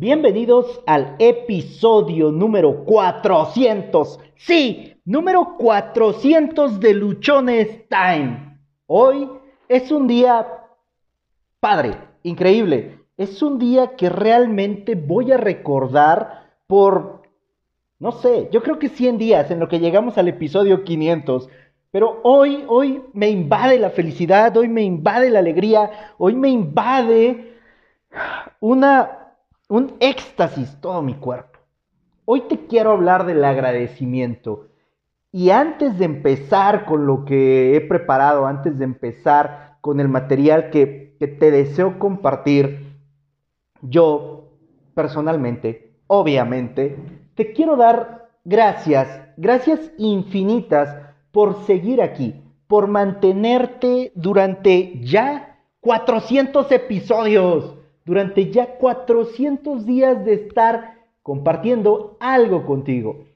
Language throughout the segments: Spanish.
Bienvenidos al episodio número 400. Sí, número 400 de Luchones Time. Hoy es un día padre, increíble. Es un día que realmente voy a recordar por, no sé, yo creo que 100 días en lo que llegamos al episodio 500. Pero hoy, hoy me invade la felicidad, hoy me invade la alegría, hoy me invade una un éxtasis todo mi cuerpo. Hoy te quiero hablar del agradecimiento. Y antes de empezar con lo que he preparado, antes de empezar con el material que, te deseo compartir, yo personalmente, obviamente, te quiero dar gracias, gracias infinitas por seguir aquí, por mantenerte durante ya 400 episodios durante ya 400 días de estar compartiendo algo contigo.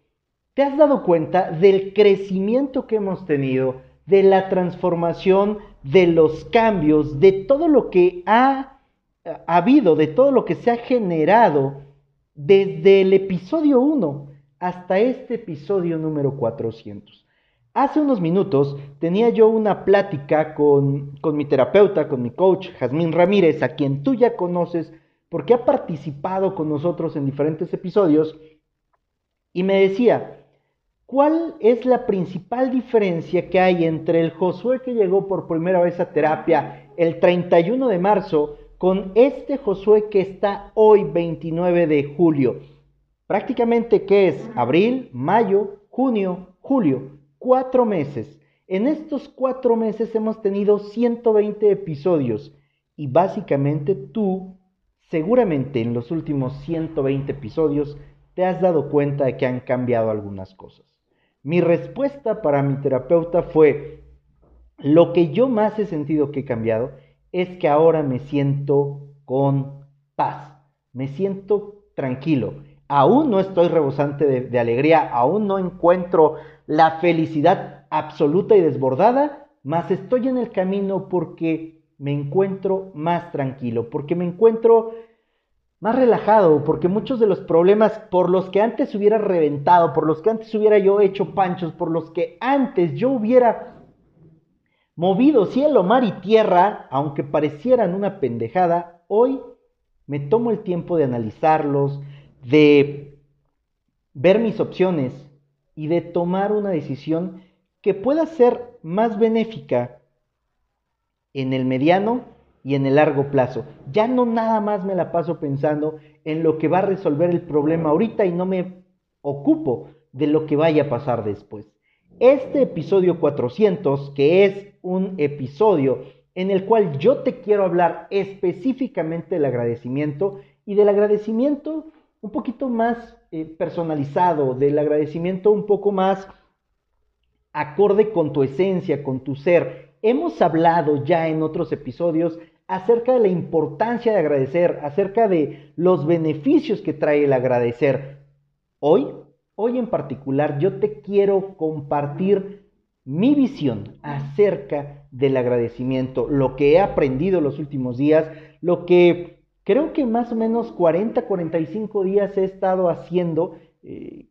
¿Te has dado cuenta del crecimiento que hemos tenido, de la transformación, de los cambios, de todo lo que ha, habido, de todo lo que se ha generado desde el episodio 1 hasta este episodio número 400? Hace unos minutos tenía yo una plática con, mi terapeuta, con mi coach, Jazmín Ramírez, a quien tú ya conoces porque ha participado con nosotros en diferentes episodios, y me decía, ¿cuál es la principal diferencia que hay entre el Josué que llegó por primera vez a terapia el 31 de marzo con este Josué que está hoy 29 de julio? Prácticamente, ¿qué es? Abril, mayo, junio, julio cuatro meses. En estos cuatro meses hemos tenido 120 episodios y básicamente tú, seguramente en los últimos 120 episodios, te has dado cuenta de que han cambiado algunas cosas. Mi respuesta para mi terapeuta fue, lo que yo más he sentido que he cambiado es que ahora me siento con paz, me siento tranquilo. Aún no estoy rebosante de, de alegría, aún no encuentro la felicidad absoluta y desbordada, mas estoy en el camino porque me encuentro más tranquilo, porque me encuentro más relajado, porque muchos de los problemas por los que antes hubiera reventado, por los que antes hubiera yo hecho panchos, por los que antes yo hubiera movido cielo, mar y tierra, aunque parecieran una pendejada, hoy me tomo el tiempo de analizarlos, de ver mis opciones, y de tomar una decisión que pueda ser más benéfica en el mediano y en el largo plazo. Ya no nada más me la paso pensando en lo que va a resolver el problema ahorita y no me ocupo de lo que vaya a pasar después. Este episodio 400, que es un episodio en el cual yo te quiero hablar específicamente del agradecimiento y del agradecimiento un poquito más eh, personalizado, del agradecimiento un poco más acorde con tu esencia, con tu ser. Hemos hablado ya en otros episodios acerca de la importancia de agradecer, acerca de los beneficios que trae el agradecer. Hoy, hoy en particular, yo te quiero compartir mi visión acerca del agradecimiento, lo que he aprendido los últimos días, lo que Creo que más o menos 40, 45 días he estado haciendo, eh,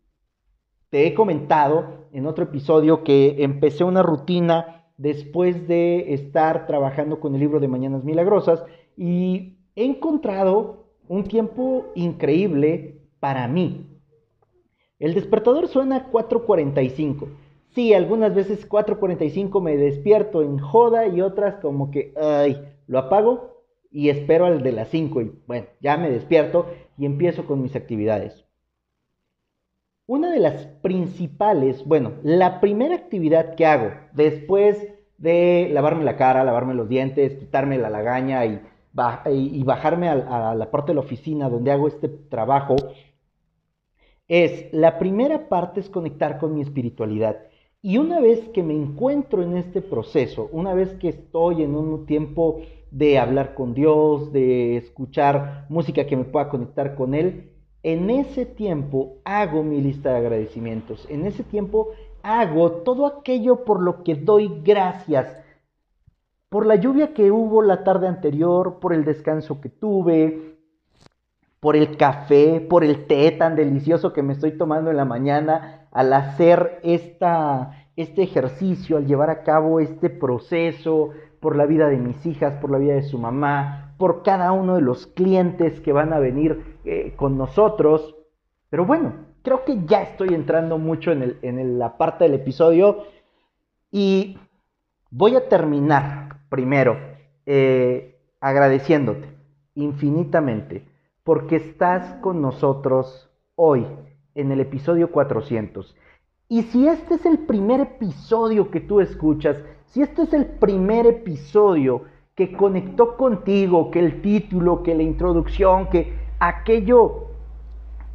te he comentado en otro episodio que empecé una rutina después de estar trabajando con el libro de Mañanas Milagrosas y he encontrado un tiempo increíble para mí. El despertador suena a 4.45. Sí, algunas veces 4.45 me despierto en joda y otras como que, ay, lo apago y espero al de las 5 y bueno, ya me despierto y empiezo con mis actividades. Una de las principales, bueno, la primera actividad que hago después de lavarme la cara, lavarme los dientes, quitarme la lagaña y, bajarme a la parte de la oficina donde hago este trabajo, es, la primera parte es conectar con mi espiritualidad. Y una vez que me encuentro en este proceso, una vez que estoy en un tiempo de hablar con Dios, de escuchar música que me pueda conectar con Él, en ese tiempo hago mi lista de agradecimientos. En ese tiempo hago todo aquello por lo que doy gracias. Por la lluvia que hubo la tarde anterior, por el descanso que tuve, por el café, por el té tan delicioso que me estoy tomando en la mañana al hacer esta, este ejercicio, al llevar a cabo este proceso, por la vida de mis hijas, por la vida de su mamá, por cada uno de los clientes que van a venir eh, con nosotros. Pero bueno, creo que ya estoy entrando mucho en, la parte del episodio y voy a terminar primero eh, agradeciéndote infinitamente porque estás con nosotros hoy en el episodio 400. Y si este es el primer episodio que tú escuchas, si este es el primer episodio que conectó contigo, que el título, que la introducción, que aquello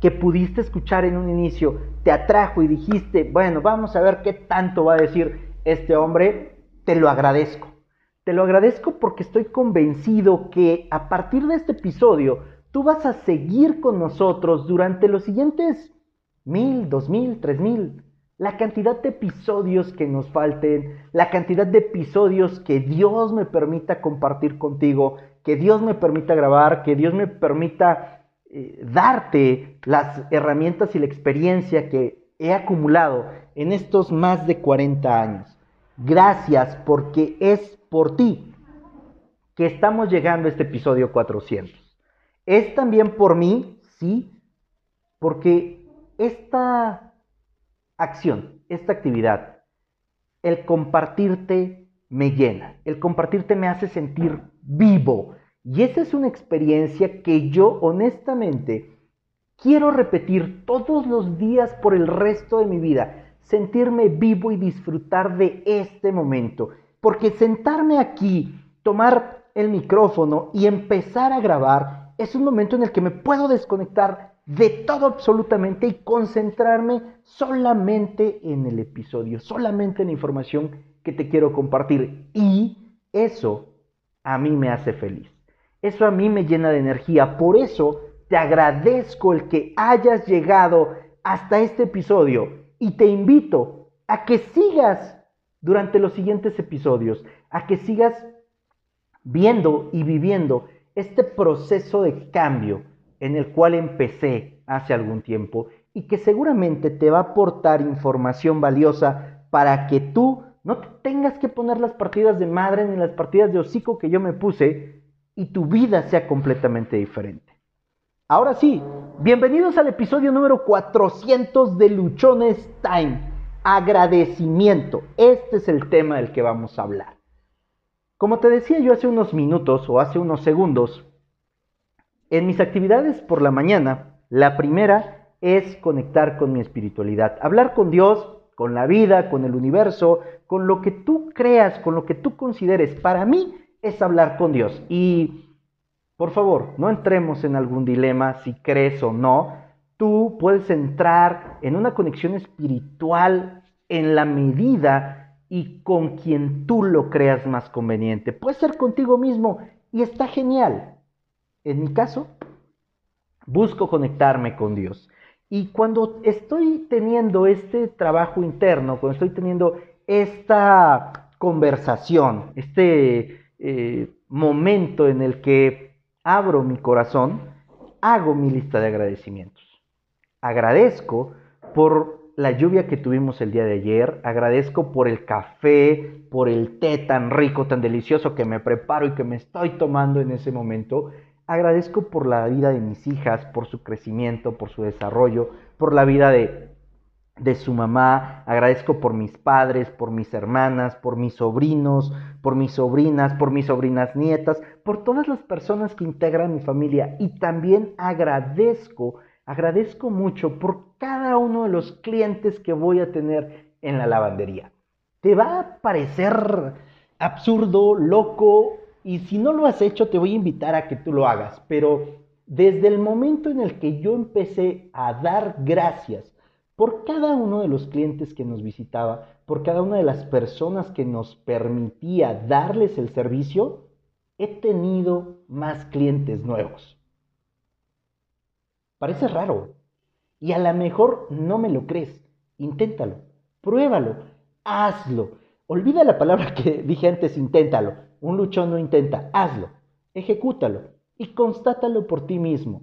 que pudiste escuchar en un inicio te atrajo y dijiste, bueno, vamos a ver qué tanto va a decir este hombre, te lo agradezco. Te lo agradezco porque estoy convencido que a partir de este episodio tú vas a seguir con nosotros durante los siguientes mil, dos mil, tres mil. La cantidad de episodios que nos falten, la cantidad de episodios que Dios me permita compartir contigo, que Dios me permita grabar, que Dios me permita eh, darte las herramientas y la experiencia que he acumulado en estos más de 40 años. Gracias porque es por ti que estamos llegando a este episodio 400. Es también por mí, sí, porque esta acción, esta actividad, el compartirte me llena, el compartirte me hace sentir vivo. Y esa es una experiencia que yo honestamente quiero repetir todos los días por el resto de mi vida, sentirme vivo y disfrutar de este momento. Porque sentarme aquí, tomar el micrófono y empezar a grabar es un momento en el que me puedo desconectar de todo absolutamente y concentrarme solamente en el episodio, solamente en la información que te quiero compartir. Y eso a mí me hace feliz. Eso a mí me llena de energía. Por eso te agradezco el que hayas llegado hasta este episodio y te invito a que sigas durante los siguientes episodios, a que sigas viendo y viviendo este proceso de cambio en el cual empecé hace algún tiempo y que seguramente te va a aportar información valiosa para que tú no tengas que poner las partidas de madre ni las partidas de hocico que yo me puse y tu vida sea completamente diferente. Ahora sí, bienvenidos al episodio número 400 de Luchones Time. Agradecimiento. Este es el tema del que vamos a hablar. Como te decía yo hace unos minutos o hace unos segundos, en mis actividades por la mañana, la primera es conectar con mi espiritualidad, hablar con Dios, con la vida, con el universo, con lo que tú creas, con lo que tú consideres. Para mí es hablar con Dios. Y por favor, no entremos en algún dilema si crees o no. Tú puedes entrar en una conexión espiritual en la medida y con quien tú lo creas más conveniente. Puede ser contigo mismo y está genial. En mi caso, busco conectarme con Dios. Y cuando estoy teniendo este trabajo interno, cuando estoy teniendo esta conversación, este eh, momento en el que abro mi corazón, hago mi lista de agradecimientos. Agradezco por la lluvia que tuvimos el día de ayer, agradezco por el café, por el té tan rico, tan delicioso que me preparo y que me estoy tomando en ese momento, Agradezco por la vida de mis hijas, por su crecimiento, por su desarrollo, por la vida de, de su mamá. Agradezco por mis padres, por mis hermanas, por mis sobrinos, por mis sobrinas, por mis sobrinas nietas, por todas las personas que integran mi familia. Y también agradezco, agradezco mucho por cada uno de los clientes que voy a tener en la lavandería. Te va a parecer absurdo, loco y si no lo has hecho, te voy a invitar a que tú lo hagas. Pero desde el momento en el que yo empecé a dar gracias por cada uno de los clientes que nos visitaba, por cada una de las personas que nos permitía darles el servicio, he tenido más clientes nuevos. Parece raro. Y a lo mejor no me lo crees. Inténtalo, pruébalo, hazlo. Olvida la palabra que dije antes, inténtalo. Un luchón no intenta, hazlo, ejecútalo y constátalo por ti mismo.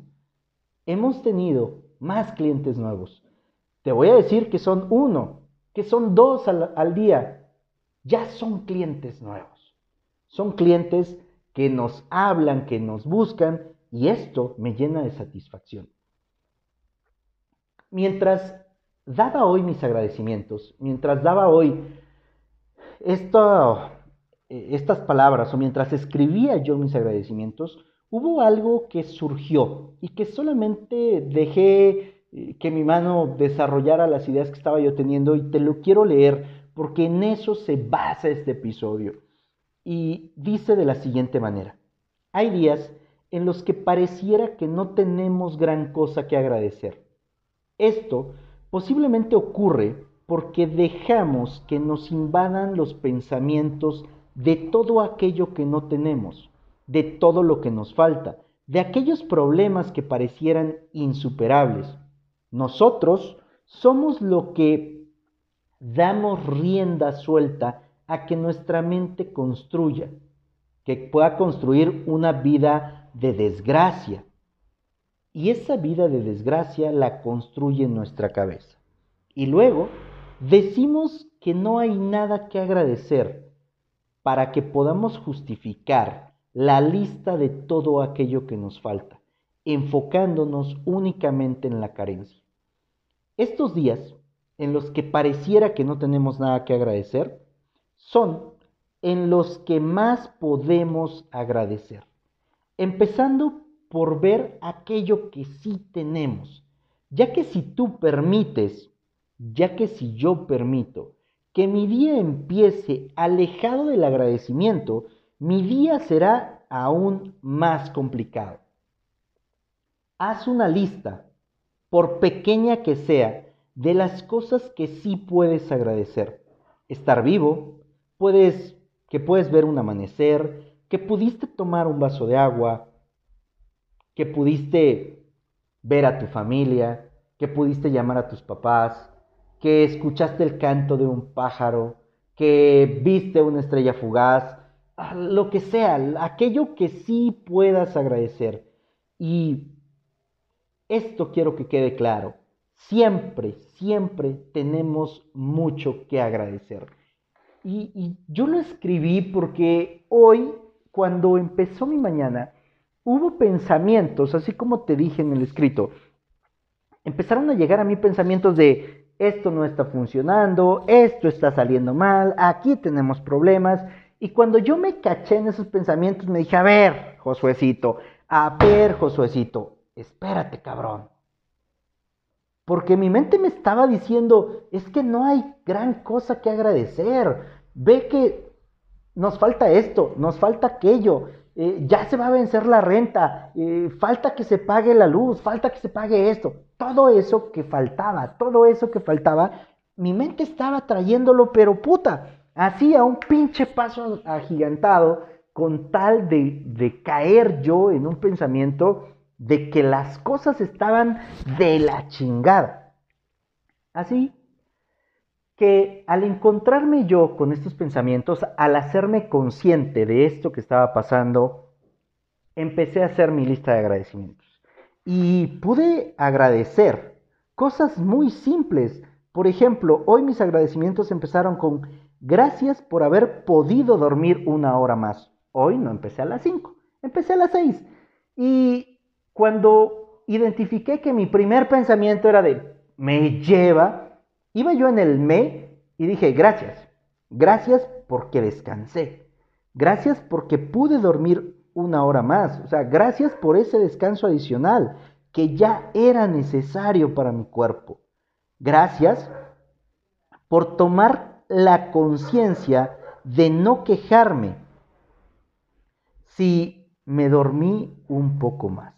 hemos tenido más clientes nuevos. Te voy a decir que son uno, que son dos al, día. Ya son clientes nuevos. Son clientes que nos hablan, que nos buscan y esto me llena de satisfacción. Mientras daba hoy mis agradecimientos, mientras daba hoy esto, estas palabras o mientras escribía yo mis agradecimientos, hubo algo que surgió y que solamente dejé eh, que mi mano desarrollara las ideas que estaba yo teniendo y te lo quiero leer porque en eso se basa este episodio. Y dice de la siguiente manera, hay días en los que pareciera que no tenemos gran cosa que agradecer. Esto posiblemente ocurre porque dejamos que nos invadan los pensamientos de todo aquello que no tenemos, de todo lo que nos falta, de aquellos problemas que parecieran insuperables. Nosotros somos lo que damos rienda suelta a que nuestra mente construya, que pueda construir una vida de desgracia. Y esa vida de desgracia la construye en nuestra cabeza. Y luego decimos que no hay nada que agradecer para que podamos justificar la lista de todo aquello que nos falta, enfocándonos únicamente en la carencia. Estos días, en los que pareciera que no tenemos nada que agradecer, son en los que más podemos agradecer empezando por ver aquello que sí tenemos, ya que si tú permites, ya que si yo permito que mi día empiece alejado del agradecimiento, mi día será aún más complicado. Haz una lista, por pequeña que sea, de las cosas que sí puedes agradecer. Estar vivo, puedes que puedes ver un amanecer, que pudiste tomar un vaso de agua, que pudiste ver a tu familia, que pudiste llamar a tus papás, que escuchaste el canto de un pájaro, que viste una estrella fugaz, lo que sea, aquello que sí puedas agradecer. Y esto quiero que quede claro. Siempre, siempre tenemos mucho que agradecer. Y yo lo escribí porque hoy cuando empezó mi mañana, hubo pensamientos, así como te dije en el escrito, empezaron a llegar a mí pensamientos de esto no está funcionando, esto está saliendo mal, aquí tenemos problemas. Y cuando yo me caché en esos pensamientos, me dije, a ver, Josuecito, a ver, Josuecito, espérate, cabrón. Porque mi mente me estaba diciendo, es que no hay gran cosa que agradecer. Ve que nos falta esto, nos falta aquello, eh, ya se va a vencer la renta, eh, falta que se pague la luz, falta que se pague esto. Todo eso que faltaba, todo eso que faltaba, mi mente estaba trayéndolo, pero puta, así a un pinche paso agigantado, con tal de, de caer yo en un pensamiento de que las cosas estaban de la chingada. Así que al encontrarme yo con estos pensamientos, al hacerme consciente de esto que estaba pasando, empecé a hacer mi lista de agradecimientos. Y pude agradecer cosas muy simples. Por ejemplo, hoy mis agradecimientos empezaron con gracias por haber podido dormir una hora más. Hoy no empecé a las 5, empecé a las 6. Y cuando identifiqué que mi primer pensamiento era de me lleva Iba yo en el me y dije, gracias, gracias porque descansé, gracias porque pude dormir una hora más, o sea, gracias por ese descanso adicional que ya era necesario para mi cuerpo. Gracias por tomar la conciencia de no quejarme si me dormí un poco más.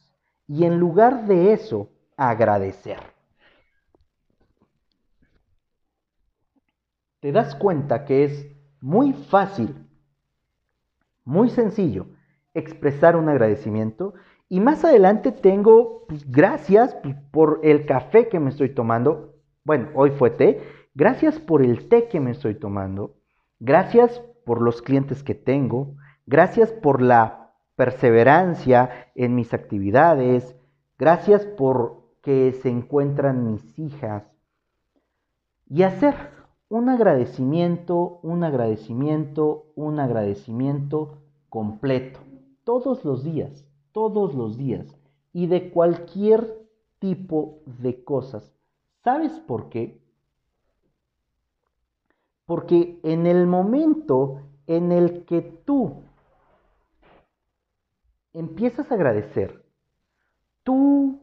Y en lugar de eso, agradecer. Te das cuenta que es muy fácil, muy sencillo expresar un agradecimiento. Y más adelante tengo pues, gracias por el café que me estoy tomando. Bueno, hoy fue té. Gracias por el té que me estoy tomando. Gracias por los clientes que tengo. Gracias por la perseverancia en mis actividades. Gracias por que se encuentran mis hijas. Y hacer un agradecimiento, un agradecimiento, un agradecimiento completo. Todos los días, todos los días. Y de cualquier tipo de cosas. ¿Sabes por qué? Porque en el momento en el que tú empiezas a agradecer, tu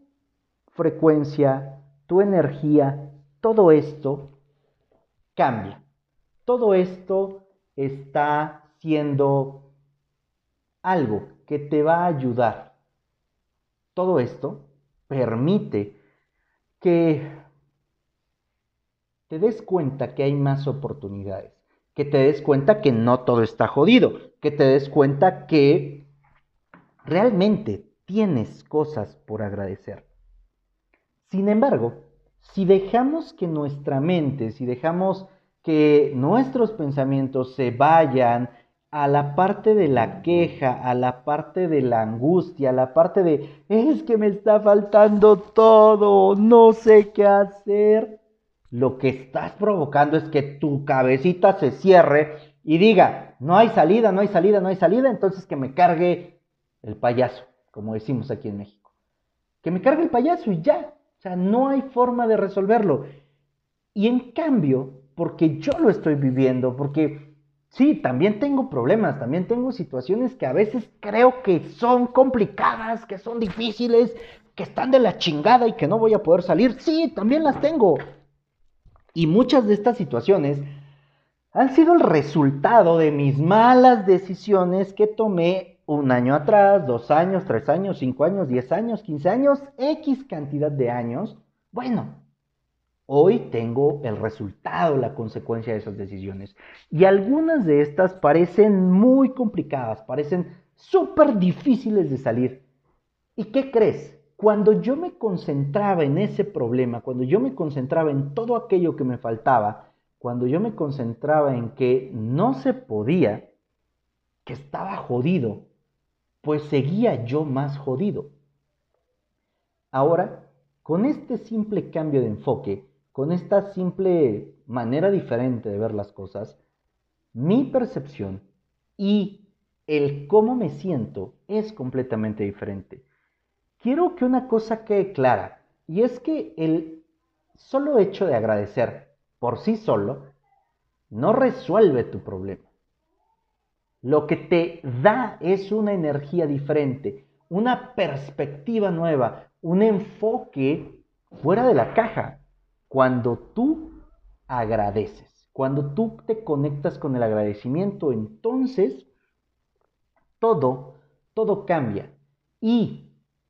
frecuencia, tu energía, todo esto cambia. Todo esto está siendo algo que te va a ayudar. Todo esto permite que te des cuenta que hay más oportunidades, que te des cuenta que no todo está jodido, que te des cuenta que realmente tienes cosas por agradecer. Sin embargo, si dejamos que nuestra mente, si dejamos que nuestros pensamientos se vayan a la parte de la queja, a la parte de la angustia, a la parte de es que me está faltando todo, no sé qué hacer, lo que estás provocando es que tu cabecita se cierre y diga, no hay salida, no hay salida, no hay salida, entonces que me cargue el payaso, como decimos aquí en México. Que me cargue el payaso y ya, o sea, no hay forma de resolverlo. Y en cambio, porque yo lo estoy viviendo, porque sí, también tengo problemas, también tengo situaciones que a veces creo que son complicadas, que son difíciles, que están de la chingada y que no voy a poder salir. Sí, también las tengo. Y muchas de estas situaciones han sido el resultado de mis malas decisiones que tomé un año atrás, dos años, tres años, cinco años, diez años, quince años, X cantidad de años, bueno, hoy tengo el resultado, la consecuencia de esas decisiones. Y algunas de estas parecen muy complicadas, parecen súper difíciles de salir. ¿Y qué crees? Cuando yo me concentraba en ese problema, cuando yo me concentraba en todo aquello que me faltaba, cuando yo me concentraba en que no se podía, que estaba jodido, pues seguía yo más jodido. Ahora, con este simple cambio de enfoque, con esta simple manera diferente de ver las cosas, mi percepción y el cómo me siento es completamente diferente. Quiero que una cosa quede clara, y es que el solo hecho de agradecer por sí solo no resuelve tu problema. Lo que te da es una energía diferente, una perspectiva nueva, un enfoque fuera de la caja. Cuando tú agradeces, cuando tú te conectas con el agradecimiento, entonces todo, todo cambia. Y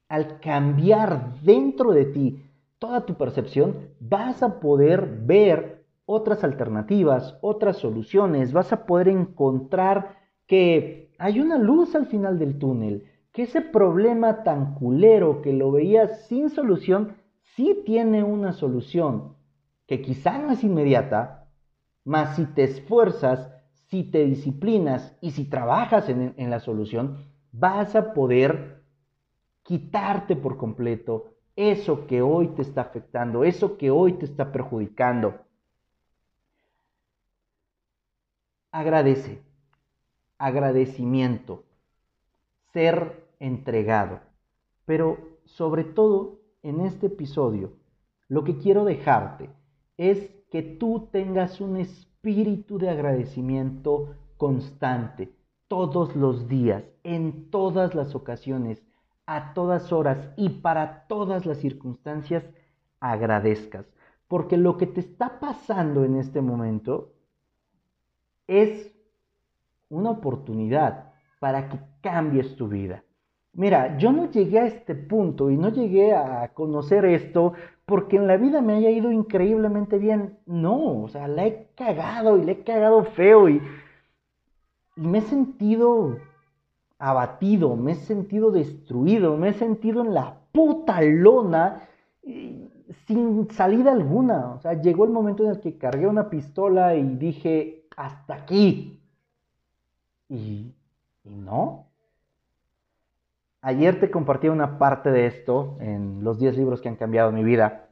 al cambiar dentro de ti toda tu percepción, vas a poder ver otras alternativas, otras soluciones, vas a poder encontrar que hay una luz al final del túnel, que ese problema tan culero que lo veías sin solución, sí tiene una solución, que quizá no es inmediata, mas si te esfuerzas, si te disciplinas y si trabajas en, en la solución, vas a poder quitarte por completo eso que hoy te está afectando, eso que hoy te está perjudicando. Agradece agradecimiento, ser entregado. Pero sobre todo en este episodio, lo que quiero dejarte es que tú tengas un espíritu de agradecimiento constante, todos los días, en todas las ocasiones, a todas horas y para todas las circunstancias, agradezcas. Porque lo que te está pasando en este momento es una oportunidad para que cambies tu vida. Mira, yo no llegué a este punto y no llegué a conocer esto porque en la vida me haya ido increíblemente bien. No, o sea, la he cagado y le he cagado feo y, me he sentido abatido, me he sentido destruido, me he sentido en la puta lona sin salida alguna. O sea, llegó el momento en el que cargué una pistola y dije, hasta aquí, y, no. Ayer te compartí una parte de esto en los 10 libros que han cambiado mi vida.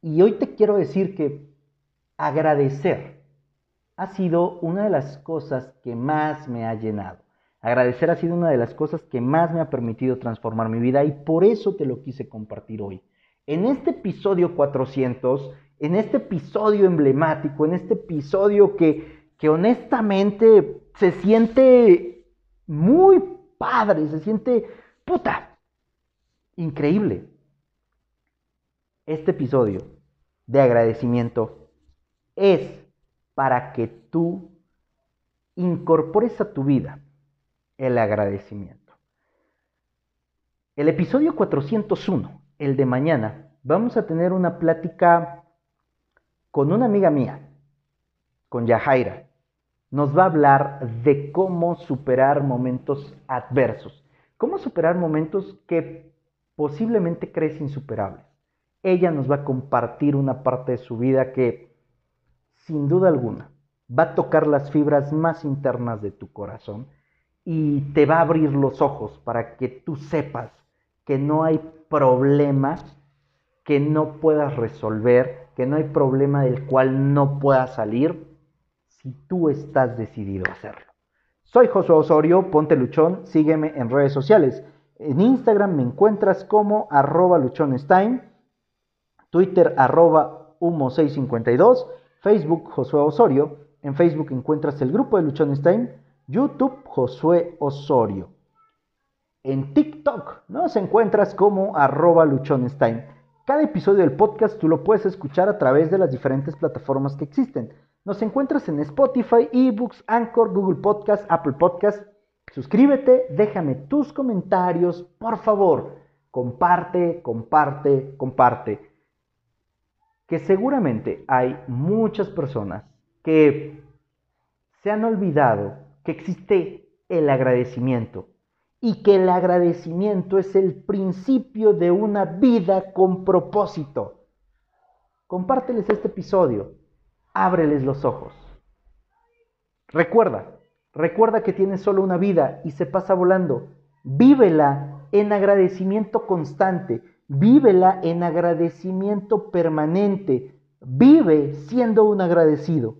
Y hoy te quiero decir que agradecer ha sido una de las cosas que más me ha llenado. Agradecer ha sido una de las cosas que más me ha permitido transformar mi vida y por eso te lo quise compartir hoy. En este episodio 400, en este episodio emblemático, en este episodio que, que honestamente se siente muy padre, se siente puta, increíble. Este episodio de agradecimiento es para que tú incorpores a tu vida el agradecimiento. El episodio 401, el de mañana, vamos a tener una plática con una amiga mía, con Yahaira. Nos va a hablar de cómo superar momentos adversos, cómo superar momentos que posiblemente crees insuperables. Ella nos va a compartir una parte de su vida que sin duda alguna, va a tocar las fibras más internas de tu corazón y te va a abrir los ojos para que tú sepas que no hay problema que no puedas resolver, que no hay problema del cual no puedas salir si tú estás decidido a hacerlo. Soy Josué Osorio, ponte luchón, sígueme en redes sociales. En Instagram me encuentras como arroba luchonestein, Twitter arroba humo652 Facebook Josué Osorio. En Facebook encuentras el grupo de Luchonstein. YouTube Josué Osorio. En TikTok nos encuentras como arroba luchonstein. Cada episodio del podcast tú lo puedes escuchar a través de las diferentes plataformas que existen. Nos encuentras en Spotify, eBooks, Anchor, Google Podcast, Apple Podcast. Suscríbete, déjame tus comentarios, por favor. Comparte, comparte, comparte que seguramente hay muchas personas que se han olvidado que existe el agradecimiento y que el agradecimiento es el principio de una vida con propósito. Compárteles este episodio, ábreles los ojos. Recuerda, recuerda que tienes solo una vida y se pasa volando. Vívela en agradecimiento constante Vívela en agradecimiento permanente. Vive siendo un agradecido.